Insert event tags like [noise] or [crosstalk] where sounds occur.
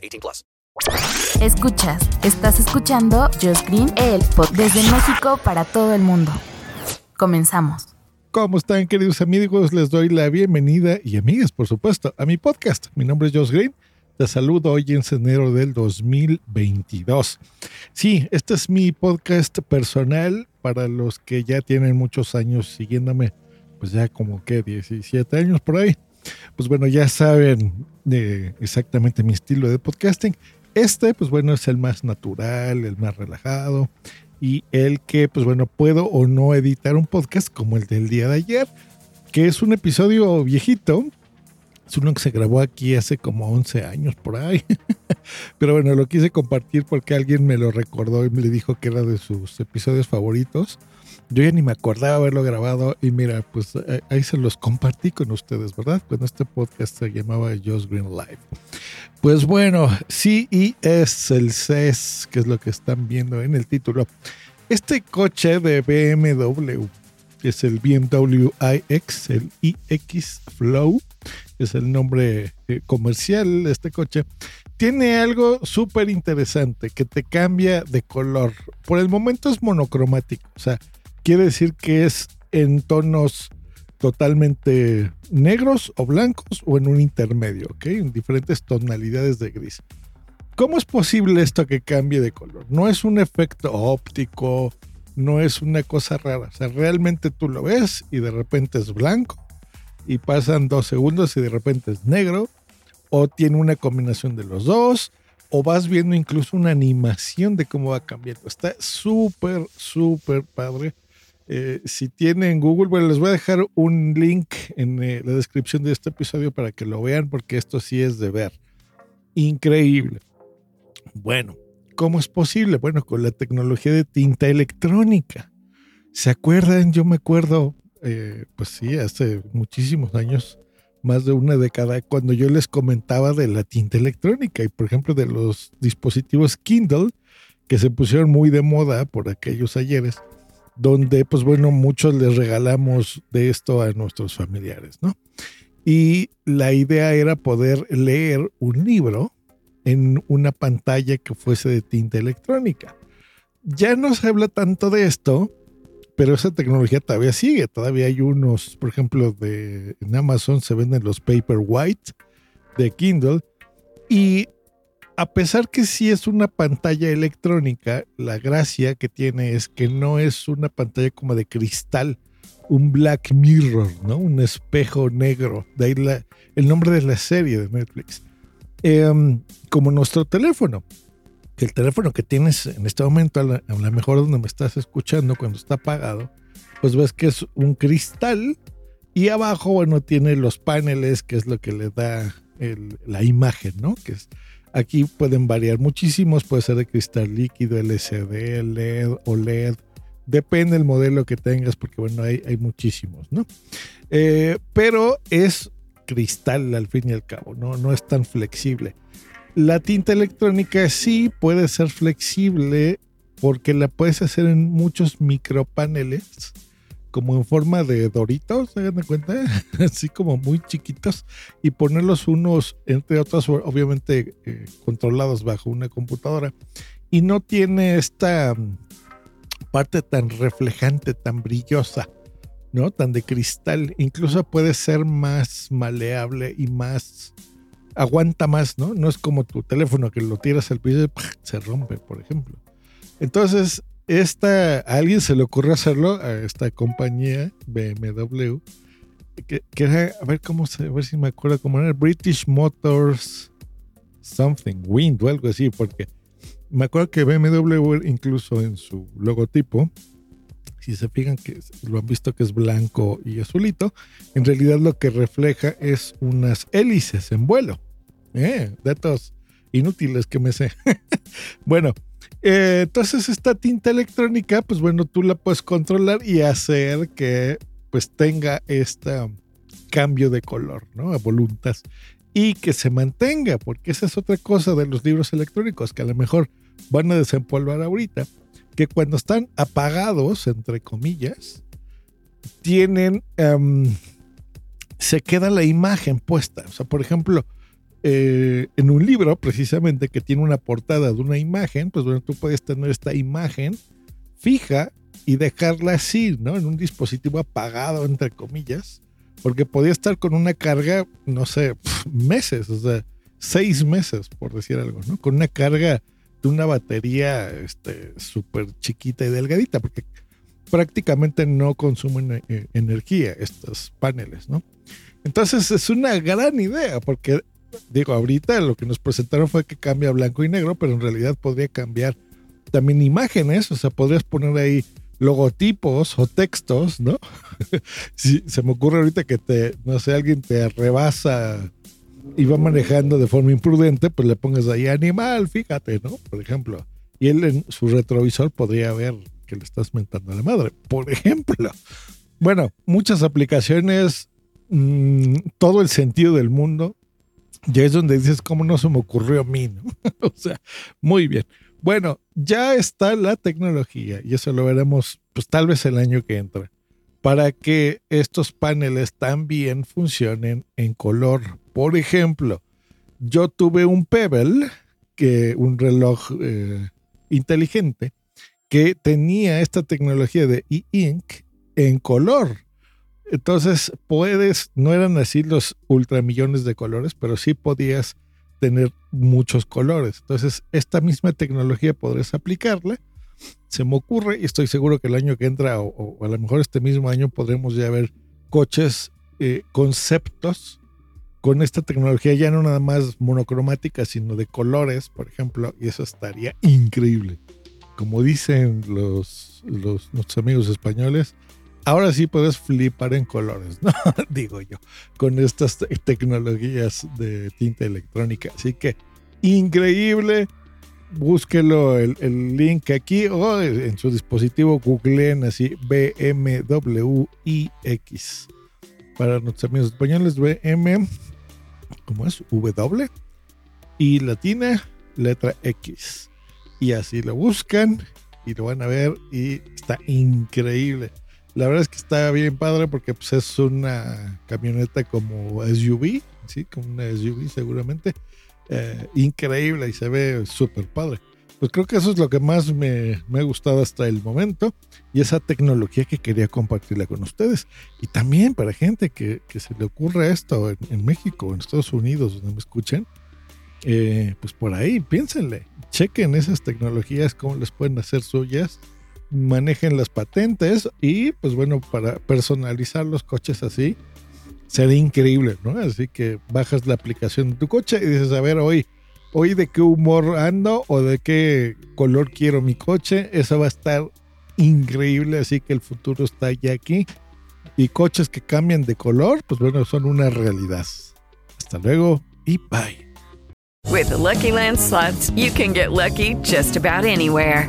18 plus. Escuchas, estás escuchando Just Green, el pod desde México para todo el mundo. Comenzamos. ¿Cómo están, queridos amigos? Les doy la bienvenida y amigas, por supuesto, a mi podcast. Mi nombre es Josh Green. Te saludo hoy en enero del 2022. Sí, este es mi podcast personal para los que ya tienen muchos años siguiéndome, pues ya como que 17 años por ahí. Pues bueno, ya saben de exactamente mi estilo de podcasting. Este, pues bueno, es el más natural, el más relajado y el que, pues bueno, puedo o no editar un podcast como el del día de ayer, que es un episodio viejito. Es uno que se grabó aquí hace como 11 años por ahí. [laughs] Pero bueno, lo quise compartir porque alguien me lo recordó y me dijo que era de sus episodios favoritos. Yo ya ni me acordaba haberlo grabado y mira, pues eh, ahí se los compartí con ustedes, ¿verdad? Cuando este podcast se llamaba Just Green Live. Pues bueno, CES, el CES, que es lo que están viendo en el título. Este coche de BMW, que es el BMW iX, el iX Flow, que es el nombre eh, comercial de este coche, tiene algo súper interesante que te cambia de color. Por el momento es monocromático, o sea, quiere decir que es en tonos totalmente negros o blancos o en un intermedio, ¿ok? En diferentes tonalidades de gris. ¿Cómo es posible esto que cambie de color? No es un efecto óptico, no es una cosa rara. O sea, realmente tú lo ves y de repente es blanco y pasan dos segundos y de repente es negro o tiene una combinación de los dos o vas viendo incluso una animación de cómo va cambiando. Está súper, súper padre. Eh, si tienen Google, bueno, les voy a dejar un link en eh, la descripción de este episodio para que lo vean, porque esto sí es de ver. Increíble. Bueno, ¿cómo es posible? Bueno, con la tecnología de tinta electrónica. ¿Se acuerdan? Yo me acuerdo, eh, pues sí, hace muchísimos años, más de una década, cuando yo les comentaba de la tinta electrónica y, por ejemplo, de los dispositivos Kindle que se pusieron muy de moda por aquellos ayeres donde pues bueno, muchos les regalamos de esto a nuestros familiares, ¿no? Y la idea era poder leer un libro en una pantalla que fuese de tinta electrónica. Ya no se habla tanto de esto, pero esa tecnología todavía sigue. Todavía hay unos, por ejemplo, de, en Amazon se venden los Paper White de Kindle y a pesar que sí es una pantalla electrónica, la gracia que tiene es que no es una pantalla como de cristal, un black mirror, ¿no? Un espejo negro. De ahí el nombre de la serie de Netflix. Em, como nuestro teléfono. El teléfono que tienes en este momento, a lo mejor donde me estás escuchando cuando está apagado, pues ves que es un cristal y abajo, bueno, tiene los paneles, que es lo que le da la imagen, ¿no? Que es Aquí pueden variar muchísimos, puede ser de cristal líquido, LCD, LED, OLED, depende del modelo que tengas, porque bueno, hay, hay muchísimos, ¿no? Eh, pero es cristal al fin y al cabo, ¿no? no es tan flexible. La tinta electrónica sí puede ser flexible porque la puedes hacer en muchos micropaneles como en forma de doritos, se dan cuenta, [laughs] así como muy chiquitos, y ponerlos unos, entre otros, obviamente eh, controlados bajo una computadora. Y no tiene esta mm, parte tan reflejante, tan brillosa, ¿no? Tan de cristal. Incluso puede ser más maleable y más aguanta más, ¿no? No es como tu teléfono que lo tiras al piso y se rompe, por ejemplo. Entonces, esta, alguien se le ocurrió hacerlo, a esta compañía BMW, que, era, a ver cómo se, a ver si me acuerdo cómo era, British Motors Something, Wind o algo así, porque me acuerdo que BMW incluso en su logotipo, si se fijan que lo han visto que es blanco y azulito, en realidad lo que refleja es unas hélices en vuelo. Eh, datos inútiles que me sé. [laughs] bueno, eh, entonces esta tinta electrónica, pues bueno, tú la puedes controlar y hacer que pues tenga este cambio de color, ¿no? A voluntad. Y que se mantenga, porque esa es otra cosa de los libros electrónicos, que a lo mejor van a desempolvar ahorita, que cuando están apagados, entre comillas, tienen, em, se queda la imagen puesta. O sea, por ejemplo, eh, en precisamente que tiene una portada de una imagen, pues bueno, tú puedes tener esta imagen fija y dejarla así, ¿no? En un dispositivo apagado, entre comillas, porque podía estar con una carga, no sé, meses, o sea, seis meses, por decir algo, ¿no? Con una carga de una batería este, súper chiquita y delgadita, porque prácticamente no consumen eh, energía estos paneles, ¿no? Entonces es una gran idea, porque digo, ahorita lo que nos presentaron fue que cambia blanco y negro, pero en realidad podría cambiar también imágenes, o sea, podrías poner ahí logotipos o textos, ¿no? [laughs] si se me ocurre ahorita que te, no sé, alguien te rebasa y va manejando de forma imprudente, pues le pongas ahí animal, fíjate, ¿no? Por ejemplo. Y él en su retrovisor podría ver que le estás mentando a la madre, por ejemplo. Bueno, muchas aplicaciones, mmm, todo el sentido del mundo ya es donde dices, ¿cómo no se me ocurrió a mí? [laughs] o sea, muy bien. Bueno, ya está la tecnología y eso lo veremos pues tal vez el año que entra para que estos paneles también funcionen en color. Por ejemplo, yo tuve un Pebble, que un reloj eh, inteligente, que tenía esta tecnología de e-ink en color. Entonces puedes, no eran así los ultramillones de colores, pero sí podías tener muchos colores. Entonces esta misma tecnología podrías aplicarla. Se me ocurre y estoy seguro que el año que entra o, a lo mejor este mismo año podremos ya ver coches, eh, conceptos con esta tecnología ya no nada más monocromática, sino de colores, por ejemplo, y eso estaría increíble. Como dicen los, los nuestros amigos españoles, ahora sí puedes flipar en colores, ¿no? [laughs] Digo yo, con estas tecnologías de tinta electrónica. Así que increíble. Búsquelo el, el link aquí o en su dispositivo googleen así BMWIX. Para nuestros amigos españoles, BM, ¿cómo es? W y latina, letra X. Y así lo buscan y lo van a ver y está increíble. La verdad es que está bien padre porque pues, es una camioneta como SUV, ¿sí? Como una SUV seguramente. Eh, increíble y se ve súper padre. Pues creo que eso es lo que más me, me, ha gustado hasta el momento y esa tecnología que quería compartirla con ustedes. Y también para gente que, que se le ocurre esto en, en, México, en Estados Unidos, donde me escuchen, eh, pues por ahí piénsenle, chequen esas tecnologías, cómo les pueden hacer suyas manejen las patentes y pues bueno, para personalizar los coches así, sería increíble, ¿no? Así que bajas la aplicación de tu coche y dices, a ver, hoy, hoy de qué humor ando o de qué color quiero mi coche, eso va a estar increíble, así que el futuro está ya aquí. Y coches que cambian de color, pues bueno, son una realidad. Hasta luego y bye. With Lucky Land you can get lucky just about anywhere.